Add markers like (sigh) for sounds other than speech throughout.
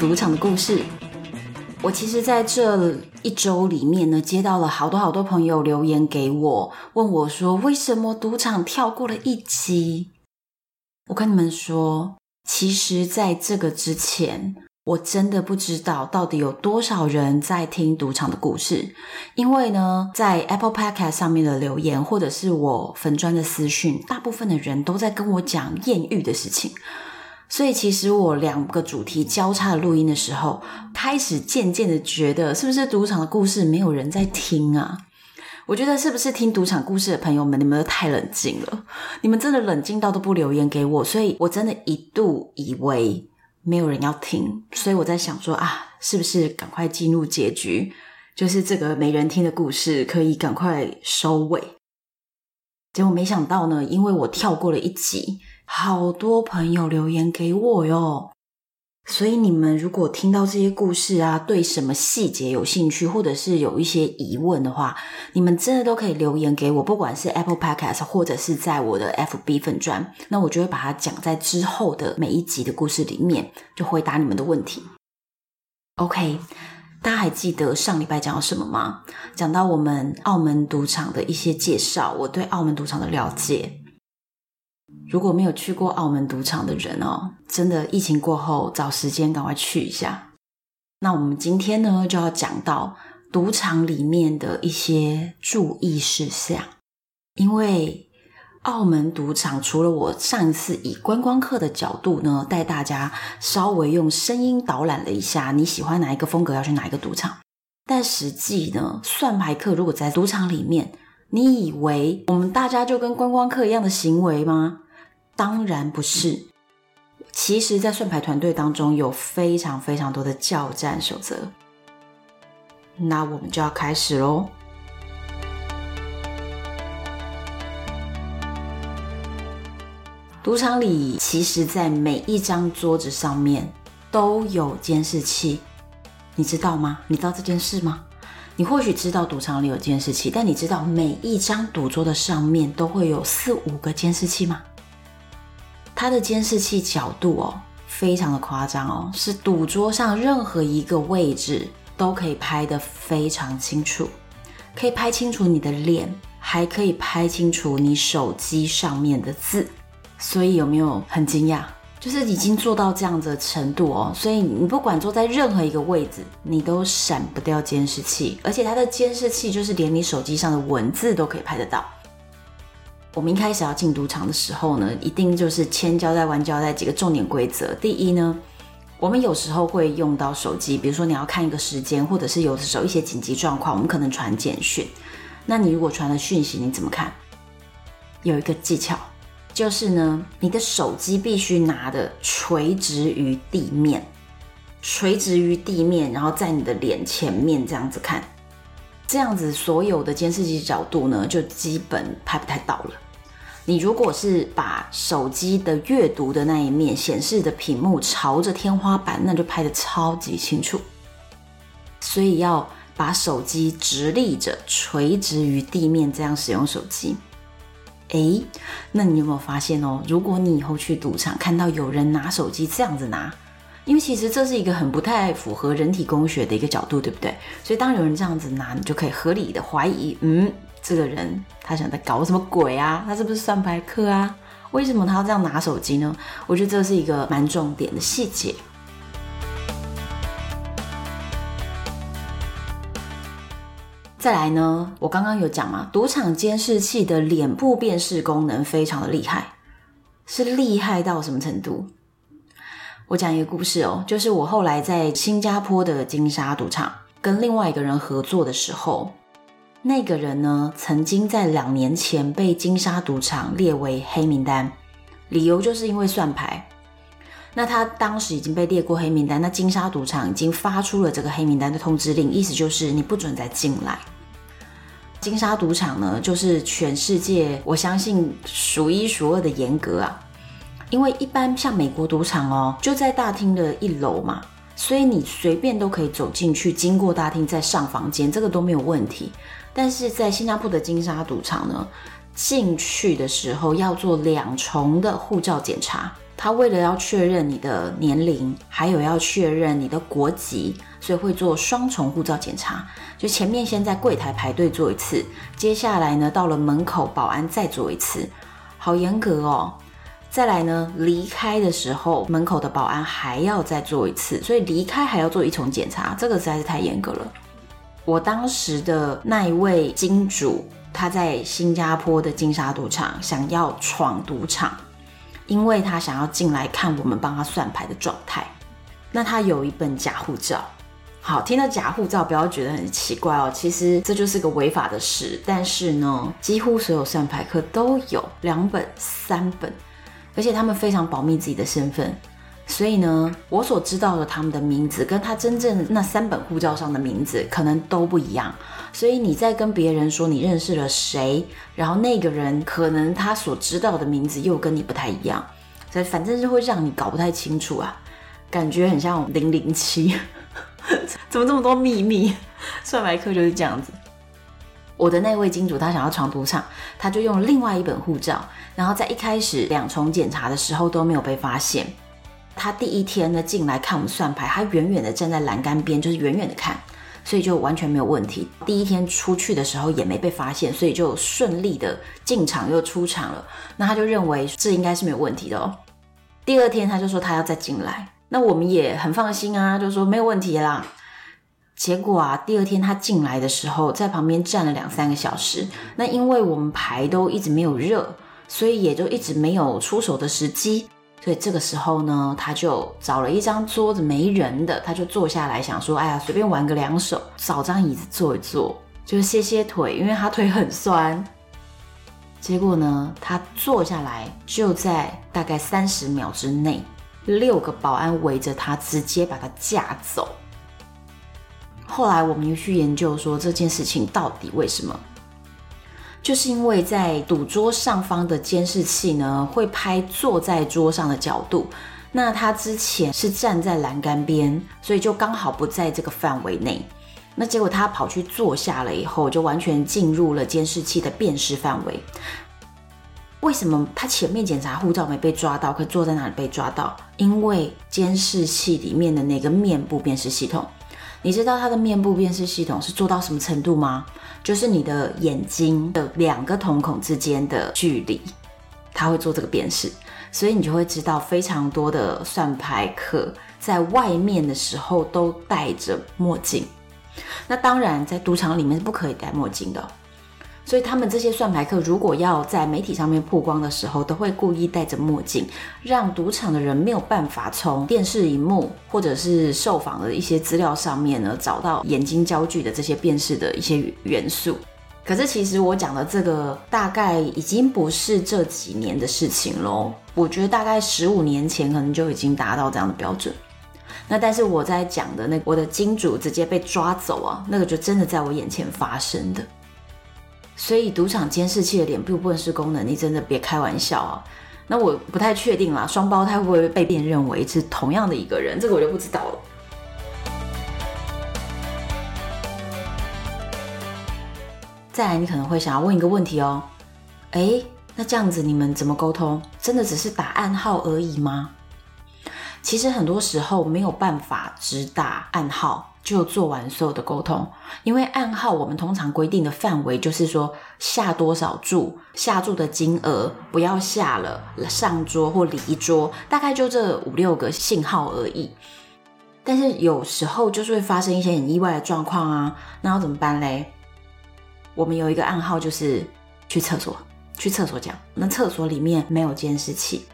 赌场的故事。我其实在这一周里面呢，接到了好多好多朋友留言给我，问我说：“为什么赌场跳过了一集？”我跟你们说，其实在这个之前，我真的不知道到底有多少人在听赌场的故事。因为呢，在 Apple Podcast 上面的留言，或者是我粉专的私讯，大部分的人都在跟我讲艳遇的事情。所以其实我两个主题交叉的录音的时候，开始渐渐的觉得，是不是赌场的故事没有人在听啊？我觉得是不是听赌场故事的朋友们，你们都太冷静了，你们真的冷静到都不留言给我，所以我真的一度以为没有人要听，所以我在想说啊，是不是赶快进入结局，就是这个没人听的故事可以赶快收尾。结果没想到呢，因为我跳过了一集。好多朋友留言给我哟，所以你们如果听到这些故事啊，对什么细节有兴趣，或者是有一些疑问的话，你们真的都可以留言给我，不管是 Apple Podcast 或者是在我的 FB 粉专，那我就会把它讲在之后的每一集的故事里面，就回答你们的问题。OK，大家还记得上礼拜讲到什么吗？讲到我们澳门赌场的一些介绍，我对澳门赌场的了解。如果没有去过澳门赌场的人哦，真的疫情过后找时间赶快去一下。那我们今天呢，就要讲到赌场里面的一些注意事项，因为澳门赌场除了我上一次以观光客的角度呢，带大家稍微用声音导览了一下，你喜欢哪一个风格，要去哪一个赌场，但实际呢，算牌客如果在赌场里面，你以为我们大家就跟观光客一样的行为吗？当然不是，其实，在算牌团队当中有非常非常多的教战守则。那我们就要开始喽。赌场里，其实，在每一张桌子上面都有监视器，你知道吗？你知道这件事吗？你或许知道赌场里有监视器，但你知道每一张赌桌的上面都会有四五个监视器吗？它的监视器角度哦，非常的夸张哦，是赌桌上任何一个位置都可以拍得非常清楚，可以拍清楚你的脸，还可以拍清楚你手机上面的字。所以有没有很惊讶？就是已经做到这样子的程度哦，所以你不管坐在任何一个位置，你都闪不掉监视器，而且它的监视器就是连你手机上的文字都可以拍得到。我们一开始要进赌场的时候呢，一定就是千交代万交代几个重点规则。第一呢，我们有时候会用到手机，比如说你要看一个时间，或者是有的时候一些紧急状况，我们可能传简讯。那你如果传了讯息，你怎么看？有一个技巧，就是呢，你的手机必须拿的垂直于地面，垂直于地面，然后在你的脸前面这样子看。这样子，所有的监视器角度呢，就基本拍不太到了。你如果是把手机的阅读的那一面显示的屏幕朝着天花板，那就拍得超级清楚。所以要把手机直立着，垂直于地面，这样使用手机。诶，那你有没有发现哦？如果你以后去赌场看到有人拿手机这样子拿，因为其实这是一个很不太符合人体工学的一个角度，对不对？所以当有人这样子拿，你就可以合理的怀疑，嗯，这个人他想在搞什么鬼啊？他是不是算牌客啊？为什么他要这样拿手机呢？我觉得这是一个蛮重点的细节。再来呢，我刚刚有讲嘛，赌场监视器的脸部辨识功能非常的厉害，是厉害到什么程度？我讲一个故事哦，就是我后来在新加坡的金沙赌场跟另外一个人合作的时候，那个人呢，曾经在两年前被金沙赌场列为黑名单，理由就是因为算牌。那他当时已经被列过黑名单，那金沙赌场已经发出了这个黑名单的通知令，意思就是你不准再进来。金沙赌场呢，就是全世界我相信数一数二的严格啊，因为一般像美国赌场哦，就在大厅的一楼嘛，所以你随便都可以走进去，经过大厅再上房间，这个都没有问题。但是在新加坡的金沙赌场呢，进去的时候要做两重的护照检查。他为了要确认你的年龄，还有要确认你的国籍，所以会做双重护照检查。就前面先在柜台排队做一次，接下来呢，到了门口保安再做一次，好严格哦。再来呢，离开的时候门口的保安还要再做一次，所以离开还要做一重检查，这个实在是太严格了。我当时的那一位金主，他在新加坡的金沙赌场想要闯赌场。因为他想要进来看我们帮他算牌的状态，那他有一本假护照。好，听到假护照不要觉得很奇怪哦，其实这就是个违法的事。但是呢，几乎所有算牌客都有两本、三本，而且他们非常保密自己的身份。所以呢，我所知道的他们的名字，跟他真正那三本护照上的名字可能都不一样。所以你在跟别人说你认识了谁，然后那个人可能他所知道的名字又跟你不太一样，所以反正就会让你搞不太清楚啊，感觉很像零零七，怎么这么多秘密？算牌客就是这样子。我的那位金主他想要闯赌场，他就用另外一本护照，然后在一开始两重检查的时候都没有被发现。他第一天呢进来看我们算牌，他远远的站在栏杆边，就是远远的看，所以就完全没有问题。第一天出去的时候也没被发现，所以就顺利的进场又出场了。那他就认为这应该是没有问题的哦。第二天他就说他要再进来，那我们也很放心啊，就说没有问题啦。结果啊，第二天他进来的时候，在旁边站了两三个小时。那因为我们牌都一直没有热，所以也就一直没有出手的时机。所以这个时候呢，他就找了一张桌子没人的，他就坐下来想说：“哎呀，随便玩个两手，找张椅子坐一坐，就是歇歇腿，因为他腿很酸。”结果呢，他坐下来，就在大概三十秒之内，六个保安围着他，直接把他架走。后来我们又去研究说这件事情到底为什么。就是因为在赌桌上方的监视器呢，会拍坐在桌上的角度。那他之前是站在栏杆边，所以就刚好不在这个范围内。那结果他跑去坐下了以后，就完全进入了监视器的辨识范围。为什么他前面检查护照没被抓到，可坐在哪里被抓到？因为监视器里面的那个面部辨识系统。你知道它的面部辨识系统是做到什么程度吗？就是你的眼睛的两个瞳孔之间的距离，它会做这个辨识，所以你就会知道非常多的算牌客在外面的时候都戴着墨镜。那当然，在赌场里面是不可以戴墨镜的。所以他们这些算牌客，如果要在媒体上面曝光的时候，都会故意戴着墨镜，让赌场的人没有办法从电视荧幕或者是受访的一些资料上面呢，找到眼睛焦距的这些辨识的一些元素。可是其实我讲的这个大概已经不是这几年的事情喽，我觉得大概十五年前可能就已经达到这样的标准。那但是我在讲的那，我的金主直接被抓走啊，那个就真的在我眼前发生的。所以赌场监视器的脸部辨识功能，你真的别开玩笑啊！那我不太确定啦，双胞胎会不会被辨认为是同样的一个人？这个我就不知道了。再来，你可能会想要问一个问题哦，诶，那这样子你们怎么沟通？真的只是打暗号而已吗？其实很多时候没有办法只打暗号。就做完所有的沟通，因为暗号我们通常规定的范围就是说下多少注，下注的金额不要下了上桌或离桌，大概就这五六个信号而已。但是有时候就是会发生一些很意外的状况啊，那要怎么办嘞？我们有一个暗号，就是去厕所，去厕所讲。那厕所里面没有监视器，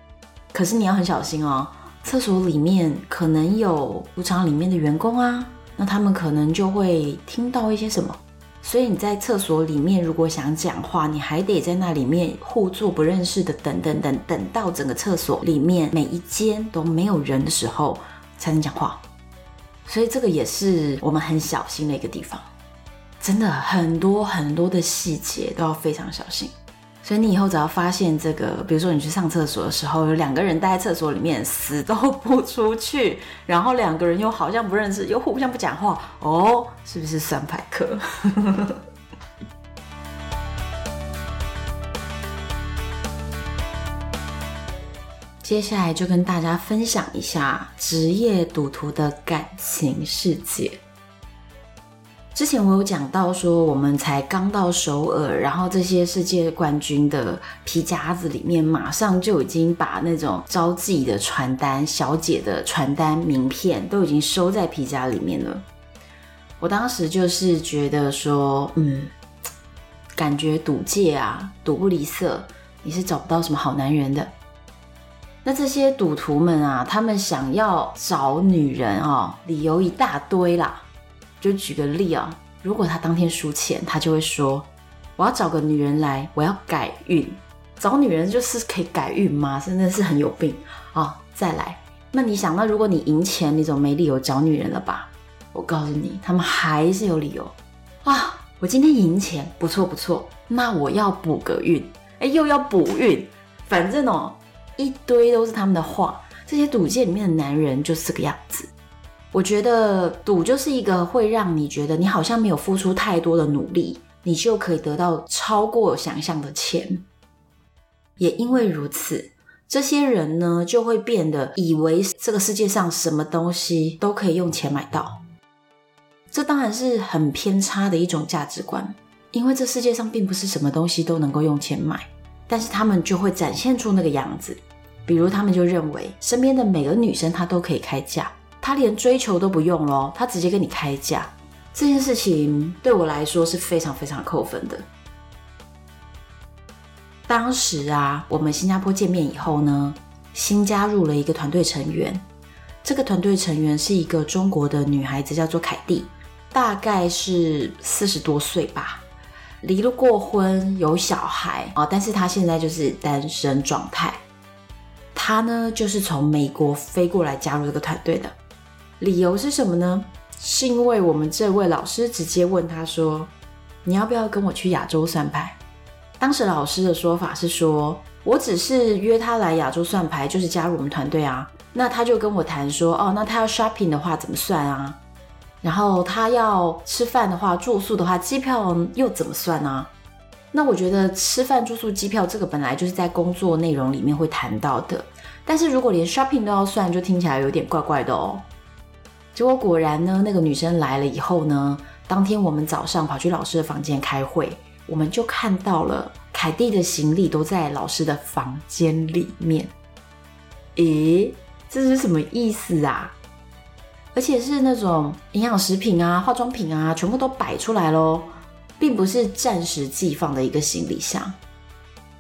可是你要很小心哦。厕所里面可能有赌场里面的员工啊，那他们可能就会听到一些什么。所以你在厕所里面如果想讲话，你还得在那里面互助不认识的等等等，等到整个厕所里面每一间都没有人的时候才能讲话。所以这个也是我们很小心的一个地方。真的很多很多的细节都要非常小心，所以你以后只要发现这个，比如说你去上厕所的时候，有两个人待在厕所里面死都不出去，然后两个人又好像不认识，又互相不讲话，哦，是不是算牌客？(laughs) 接下来就跟大家分享一下职业赌徒的感情世界。之前我有讲到说，我们才刚到首尔，然后这些世界冠军的皮夹子里面，马上就已经把那种招妓的传单、小姐的传单、名片都已经收在皮夹里面了。我当时就是觉得说，嗯，感觉赌界啊，赌不离色，你是找不到什么好男人的。那这些赌徒们啊，他们想要找女人哦，理由一大堆啦。就举个例啊，如果他当天输钱，他就会说：“我要找个女人来，我要改运。”找女人就是可以改运吗？真的是很有病啊、再来，那你想，那如果你赢钱，你总没理由找女人了吧？我告诉你，他们还是有理由啊！我今天赢钱，不错不错，那我要补个运，哎，又要补运，反正哦，一堆都是他们的话。这些赌界里面的男人就是这个样子。我觉得赌就是一个会让你觉得你好像没有付出太多的努力，你就可以得到超过想象的钱。也因为如此，这些人呢就会变得以为这个世界上什么东西都可以用钱买到。这当然是很偏差的一种价值观，因为这世界上并不是什么东西都能够用钱买，但是他们就会展现出那个样子。比如他们就认为身边的每个女生她都可以开价。他连追求都不用咯，他直接跟你开价，这件事情对我来说是非常非常扣分的。当时啊，我们新加坡见面以后呢，新加入了一个团队成员，这个团队成员是一个中国的女孩子，叫做凯蒂，大概是四十多岁吧，离了过婚，有小孩啊，但是她现在就是单身状态。她呢，就是从美国飞过来加入这个团队的。理由是什么呢？是因为我们这位老师直接问他说：“你要不要跟我去亚洲算牌？”当时老师的说法是说：“我只是约他来亚洲算牌，就是加入我们团队啊。”那他就跟我谈说：“哦，那他要 shopping 的话怎么算啊？然后他要吃饭的话、住宿的话，机票又怎么算啊？”那我觉得吃饭、住宿、机票这个本来就是在工作内容里面会谈到的，但是如果连 shopping 都要算，就听起来有点怪怪的哦。结果果然呢，那个女生来了以后呢，当天我们早上跑去老师的房间开会，我们就看到了凯蒂的行李都在老师的房间里面。咦，这是什么意思啊？而且是那种营养食品啊、化妆品啊，全部都摆出来咯，并不是暂时寄放的一个行李箱。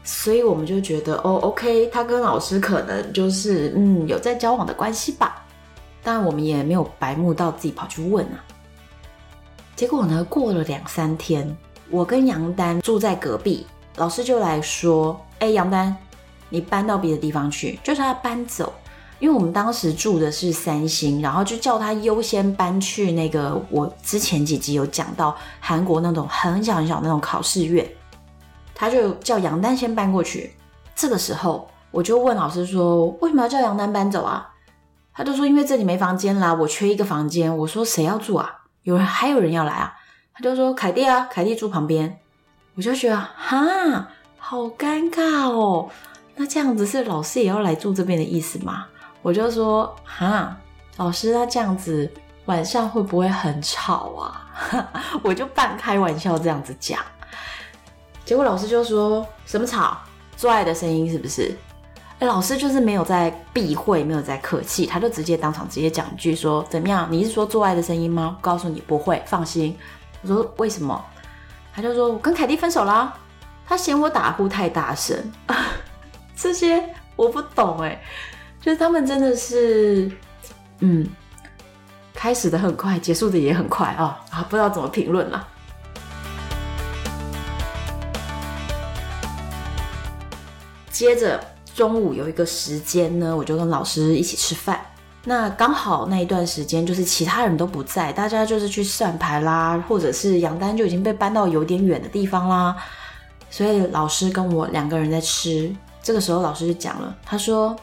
所以我们就觉得，哦，OK，他跟老师可能就是嗯有在交往的关系吧。当然我们也没有白目到自己跑去问啊。结果呢，过了两三天，我跟杨丹住在隔壁，老师就来说：“哎，杨丹，你搬到别的地方去，就是他搬走，因为我们当时住的是三星，然后就叫他优先搬去那个我之前几集有讲到韩国那种很小很小那种考试院，他就叫杨丹先搬过去。这个时候，我就问老师说：为什么要叫杨丹搬走啊？”他就说：“因为这里没房间啦，我缺一个房间。”我说：“谁要住啊？有人还有人要来啊？”他就说：“凯蒂啊，凯蒂住旁边。”我就觉得哈，好尴尬哦。那这样子是老师也要来住这边的意思吗？我就说：“哈，老师，那这样子晚上会不会很吵啊？” (laughs) 我就半开玩笑这样子讲。结果老师就说：“什么吵？做爱的声音是不是？”哎，老师就是没有在避讳，没有在客气，他就直接当场直接讲一句说：“怎么样？你是说做爱的声音吗？”告诉你不会，放心。我说为什么？他就说我跟凯蒂分手啦，他嫌我打呼太大声。(laughs) 这些我不懂哎，就是他们真的是，嗯，开始的很快，结束的也很快啊啊，不知道怎么评论了。接着中午有一个时间呢，我就跟老师一起吃饭。那刚好那一段时间就是其他人都不在，大家就是去算牌啦，或者是杨丹就已经被搬到有点远的地方啦，所以老师跟我两个人在吃。这个时候老师就讲了，他说：“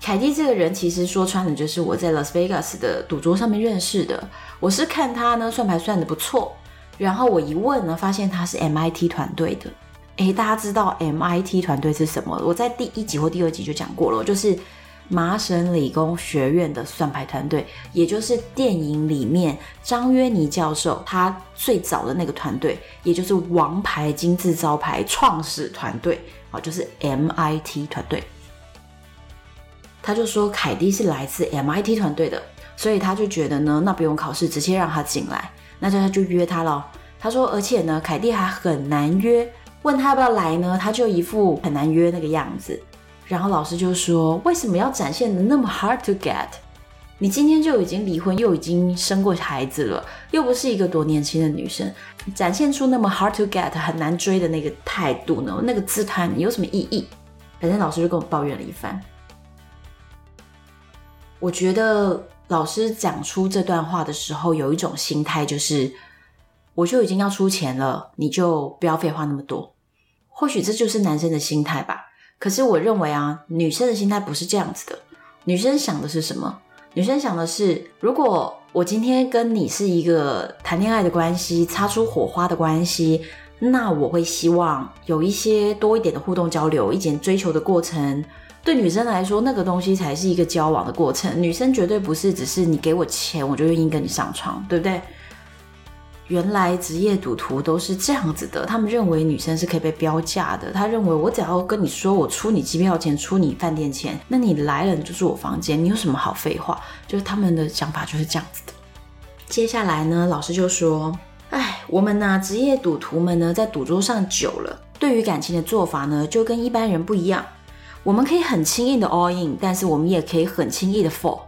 凯蒂这个人其实说穿了就是我在 Las Vegas 的赌桌上面认识的。我是看他呢算牌算的不错，然后我一问呢，发现他是 MIT 团队的。”诶，大家知道 MIT 团队是什么？我在第一集或第二集就讲过了，就是麻省理工学院的算牌团队，也就是电影里面张约尼教授他最早的那个团队，也就是王牌金字招牌创始团队啊，就是 MIT 团队。他就说凯蒂是来自 MIT 团队的，所以他就觉得呢，那不用考试，直接让他进来，那就他就约他了。他说，而且呢，凯蒂还很难约。问他要不要来呢？他就一副很难约那个样子。然后老师就说：“为什么要展现的那么 hard to get？你今天就已经离婚，又已经生过孩子了，又不是一个多年轻的女生，展现出那么 hard to get 很难追的那个态度呢？那个姿态有什么意义？”反正老师就跟我抱怨了一番。我觉得老师讲出这段话的时候，有一种心态就是。我就已经要出钱了，你就不要废话那么多。或许这就是男生的心态吧。可是我认为啊，女生的心态不是这样子的。女生想的是什么？女生想的是，如果我今天跟你是一个谈恋爱的关系，擦出火花的关系，那我会希望有一些多一点的互动交流，一点追求的过程。对女生来说，那个东西才是一个交往的过程。女生绝对不是只是你给我钱，我就愿意跟你上床，对不对？原来职业赌徒都是这样子的，他们认为女生是可以被标价的。他认为我只要跟你说，我出你机票钱，出你饭店钱，那你来了你就住我房间，你有什么好废话？就是他们的想法就是这样子的。接下来呢，老师就说：“哎，我们呢、啊，职业赌徒们呢，在赌桌上久了，对于感情的做法呢，就跟一般人不一样。我们可以很轻易的 all in，但是我们也可以很轻易的 fall。”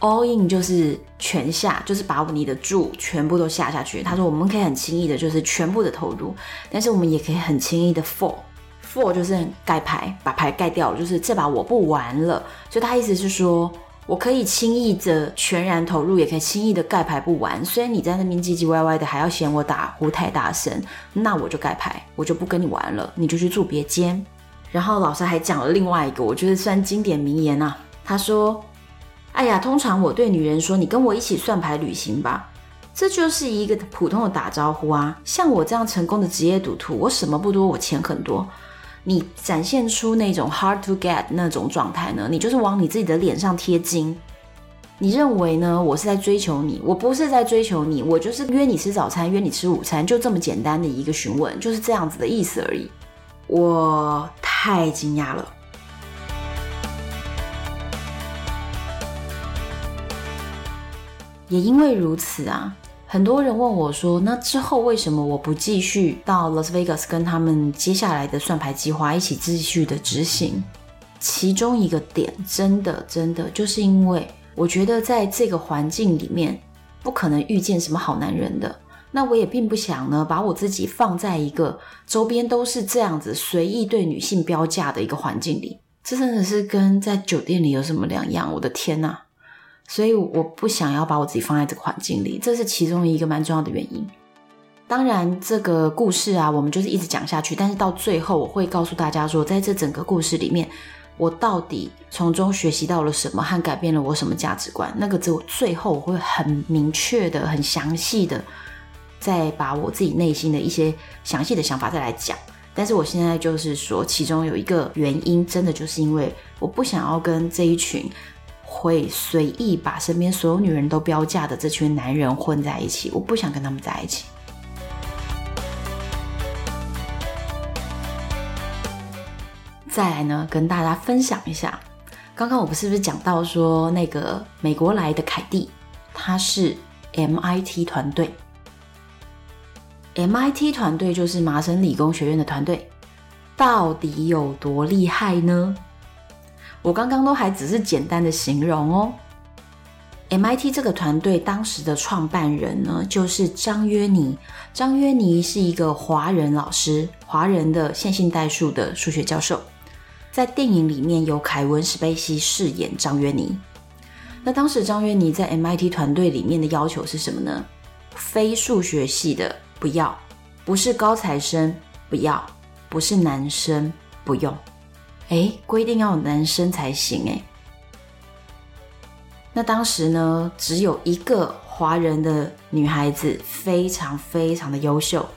All in 就是全下，就是把你的注全部都下下去。他说我们可以很轻易的，就是全部的投入，但是我们也可以很轻易的 fall，fall 就是盖牌，把牌盖掉了，就是这把我不玩了。所以他意思是说，我可以轻易的全然投入，也可以轻易的盖牌不玩。所以你在那边唧唧歪歪的，还要嫌我打呼太大声，那我就盖牌，我就不跟你玩了，你就去住别间。然后老师还讲了另外一个，我觉得算经典名言啊，他说。哎呀，通常我对女人说：“你跟我一起算牌旅行吧。”这就是一个普通的打招呼啊。像我这样成功的职业赌徒，我什么不多，我钱很多。你展现出那种 hard to get 那种状态呢？你就是往你自己的脸上贴金。你认为呢？我是在追求你？我不是在追求你，我就是约你吃早餐，约你吃午餐，就这么简单的一个询问，就是这样子的意思而已。我太惊讶了。也因为如此啊，很多人问我说：“那之后为什么我不继续到 Las Vegas 跟他们接下来的算牌计划一起继续的执行？”其中一个点，真的真的就是因为我觉得在这个环境里面不可能遇见什么好男人的。那我也并不想呢，把我自己放在一个周边都是这样子随意对女性标价的一个环境里，这真的是跟在酒店里有什么两样？我的天呐！所以我不想要把我自己放在这个环境里，这是其中一个蛮重要的原因。当然，这个故事啊，我们就是一直讲下去，但是到最后我会告诉大家说，在这整个故事里面，我到底从中学习到了什么，和改变了我什么价值观。那个只有最后我会很明确的、很详细的，再把我自己内心的一些详细的想法再来讲。但是我现在就是说，其中有一个原因，真的就是因为我不想要跟这一群。会随意把身边所有女人都标价的这群男人混在一起，我不想跟他们在一起。再来呢，跟大家分享一下，刚刚我不是不是讲到说那个美国来的凯蒂，她是 MIT 团队。MIT 团队就是麻省理工学院的团队，到底有多厉害呢？我刚刚都还只是简单的形容哦。MIT 这个团队当时的创办人呢，就是张约尼。张约尼是一个华人老师，华人的线性代数的数学教授。在电影里面有凯文·史贝西饰演张约尼。那当时张约尼在 MIT 团队里面的要求是什么呢？非数学系的不要，不是高材生不要，不是男生不用。诶，规定要有男生才行诶。那当时呢，只有一个华人的女孩子，非常非常的优秀，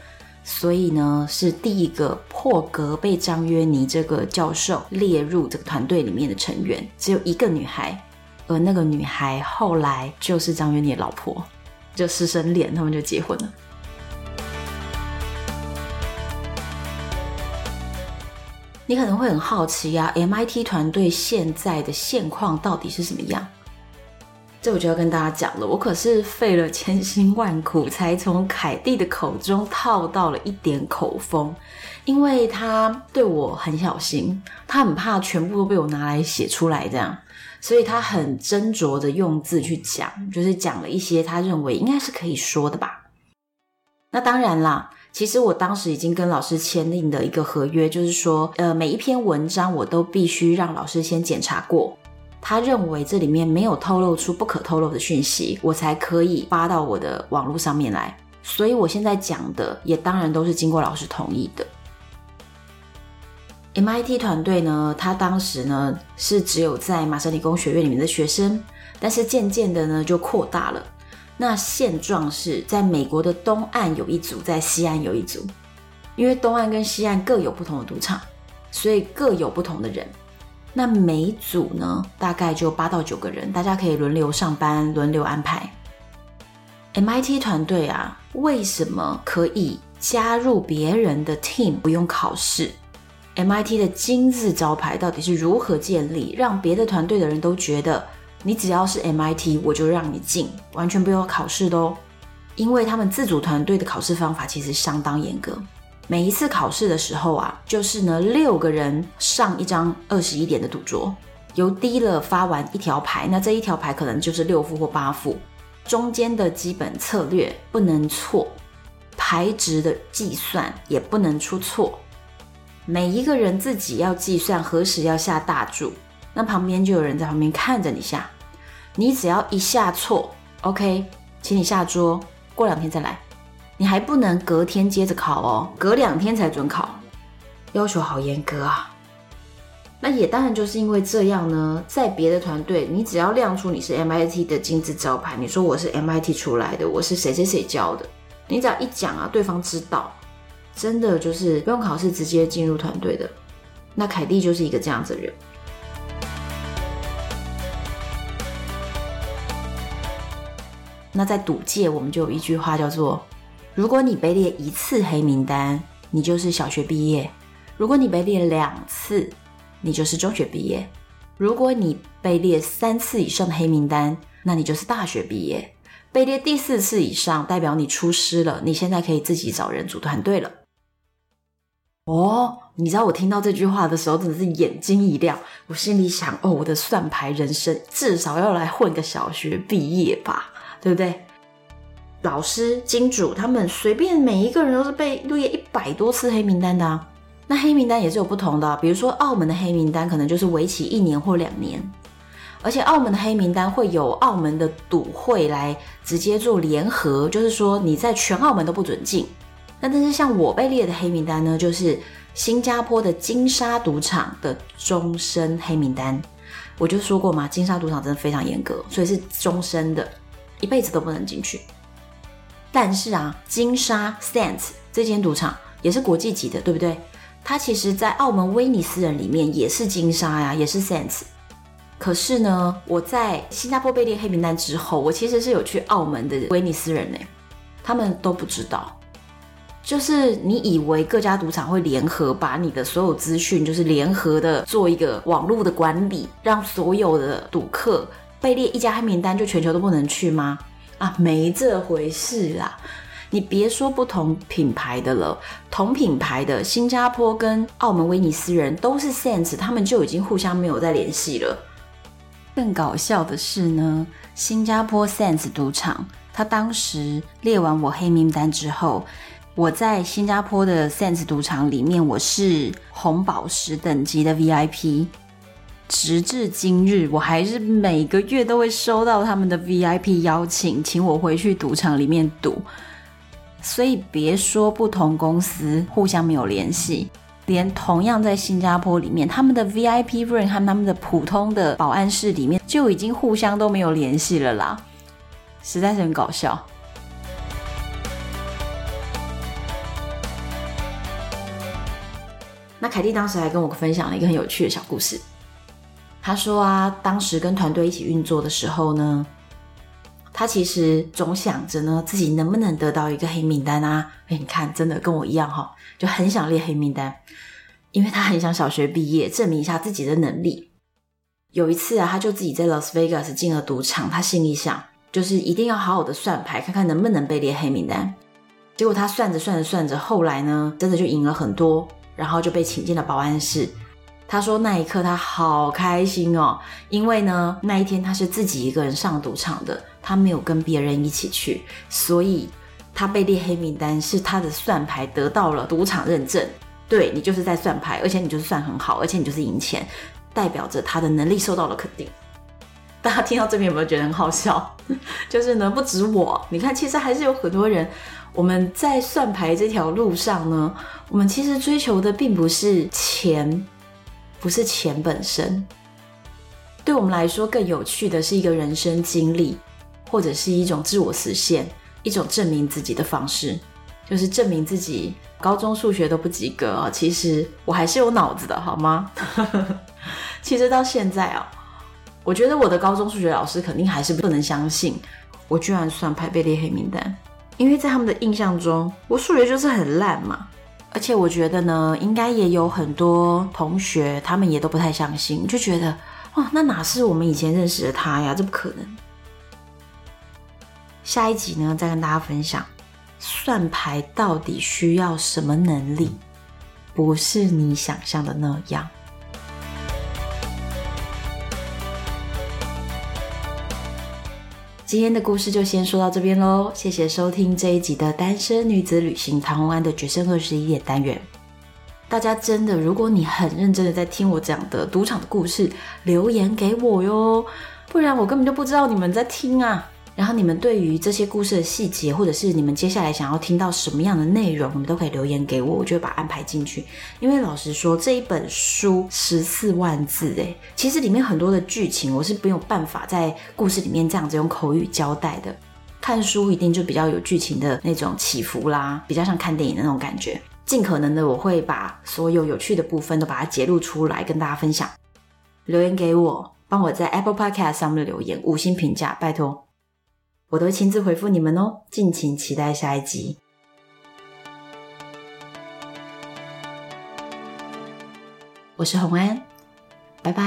所以呢，是第一个破格被张约尼这个教授列入这个团队里面的成员，只有一个女孩，而那个女孩后来就是张约尼的老婆，就师生恋，他们就结婚了。你可能会很好奇啊，MIT 团队现在的现况到底是什么样？这我就要跟大家讲了，我可是费了千辛万苦才从凯蒂的口中套到了一点口风，因为他对我很小心，他很怕全部都被我拿来写出来这样，所以他很斟酌的用字去讲，就是讲了一些他认为应该是可以说的吧。那当然啦，其实我当时已经跟老师签订的一个合约，就是说，呃，每一篇文章我都必须让老师先检查过。他认为这里面没有透露出不可透露的讯息，我才可以发到我的网络上面来。所以我现在讲的也当然都是经过老师同意的。MIT 团队呢，他当时呢是只有在麻省理工学院里面的学生，但是渐渐的呢就扩大了。那现状是在美国的东岸有一组，在西岸有一组，因为东岸跟西岸各有不同的赌场，所以各有不同的人。那每组呢，大概就八到九个人，大家可以轮流上班，轮流安排。MIT 团队啊，为什么可以加入别人的 team 不用考试？MIT 的金字招牌到底是如何建立，让别的团队的人都觉得你只要是 MIT，我就让你进，完全不用考试的哦？因为他们自主团队的考试方法其实相当严格。每一次考试的时候啊，就是呢六个人上一张二十一点的赌桌，由低了发完一条牌，那这一条牌可能就是六副或八副，中间的基本策略不能错，牌值的计算也不能出错，每一个人自己要计算何时要下大注，那旁边就有人在旁边看着你下，你只要一下错，OK，请你下桌，过两天再来。你还不能隔天接着考哦，隔两天才准考，要求好严格啊。那也当然就是因为这样呢，在别的团队，你只要亮出你是 MIT 的金字招牌，你说我是 MIT 出来的，我是谁谁谁教的，你只要一讲啊，对方知道，真的就是不用考试直接进入团队的。那凯蒂就是一个这样子的人。那在赌界，我们就有一句话叫做。如果你被列一次黑名单，你就是小学毕业；如果你被列两次，你就是中学毕业；如果你被列三次以上的黑名单，那你就是大学毕业。被列第四次以上，代表你出师了，你现在可以自己找人组团队了。哦，你知道我听到这句话的时候，真的是眼睛一亮。我心里想：哦，我的算牌人生至少要来混个小学毕业吧，对不对？老师、金主，他们随便每一个人都是被列一百多次黑名单的啊。那黑名单也是有不同的，比如说澳门的黑名单可能就是为期一年或两年，而且澳门的黑名单会有澳门的赌会来直接做联合，就是说你在全澳门都不准进。那但是像我被列的黑名单呢，就是新加坡的金沙赌场的终身黑名单。我就说过嘛，金沙赌场真的非常严格，所以是终身的，一辈子都不能进去。但是啊，金沙 Sands 这间赌场也是国际级的，对不对？它其实，在澳门威尼斯人里面也是金沙呀，也是 Sands。可是呢，我在新加坡被列黑名单之后，我其实是有去澳门的威尼斯人呢，他们都不知道。就是你以为各家赌场会联合把你的所有资讯，就是联合的做一个网络的管理，让所有的赌客被列一家黑名单就全球都不能去吗？啊，没这回事啦！你别说不同品牌的了，同品牌的新加坡跟澳门威尼斯人都是 Sands，他们就已经互相没有再联系了。更搞笑的是呢，新加坡 Sands 赌场，他当时列完我黑名单之后，我在新加坡的 Sands 赌场里面，我是红宝石等级的 VIP。直至今日，我还是每个月都会收到他们的 VIP 邀请，请我回去赌场里面赌。所以别说不同公司互相没有联系，连同样在新加坡里面，他们的 VIP room 和他们的普通的保安室里面就已经互相都没有联系了啦，实在是很搞笑。那凯蒂当时还跟我分享了一个很有趣的小故事。他说啊，当时跟团队一起运作的时候呢，他其实总想着呢，自己能不能得到一个黑名单啊？哎，你看，真的跟我一样哈，就很想列黑名单，因为他很想小学毕业，证明一下自己的能力。有一次啊，他就自己在 Las Vegas 进了赌场，他心里想，就是一定要好好的算牌，看看能不能被列黑名单。结果他算着算着算着，后来呢，真的就赢了很多，然后就被请进了保安室。他说那一刻他好开心哦，因为呢那一天他是自己一个人上赌场的，他没有跟别人一起去，所以他被列黑名单是他的算牌得到了赌场认证。对，你就是在算牌，而且你就是算很好，而且你就是赢钱，代表着他的能力受到了肯定。大家听到这边有没有觉得很好笑？(laughs) 就是呢不止我，你看其实还是有很多人，我们在算牌这条路上呢，我们其实追求的并不是钱。不是钱本身，对我们来说更有趣的是一个人生经历，或者是一种自我实现，一种证明自己的方式，就是证明自己高中数学都不及格啊，其实我还是有脑子的，好吗？(laughs) 其实到现在啊，我觉得我的高中数学老师肯定还是不能相信我居然算牌被列黑名单，因为在他们的印象中，我数学就是很烂嘛。而且我觉得呢，应该也有很多同学，他们也都不太相信，就觉得哇，那哪是我们以前认识的他呀？这不可能。下一集呢，再跟大家分享算牌到底需要什么能力，不是你想象的那样。今天的故事就先说到这边喽，谢谢收听这一集的单身女子旅行唐红安的决胜二十一点单元。大家真的，如果你很认真的在听我讲的赌场的故事，留言给我哟，不然我根本就不知道你们在听啊。然后你们对于这些故事的细节，或者是你们接下来想要听到什么样的内容，你们都可以留言给我，我就会把它安排进去。因为老实说，这一本书十四万字，诶，其实里面很多的剧情我是没有办法在故事里面这样子用口语交代的。看书一定就比较有剧情的那种起伏啦，比较像看电影的那种感觉。尽可能的，我会把所有有趣的部分都把它揭露出来跟大家分享。留言给我，帮我在 Apple Podcast 上面留言，五星评价，拜托。我都会亲自回复你们哦，敬请期待下一集。我是红安，拜拜。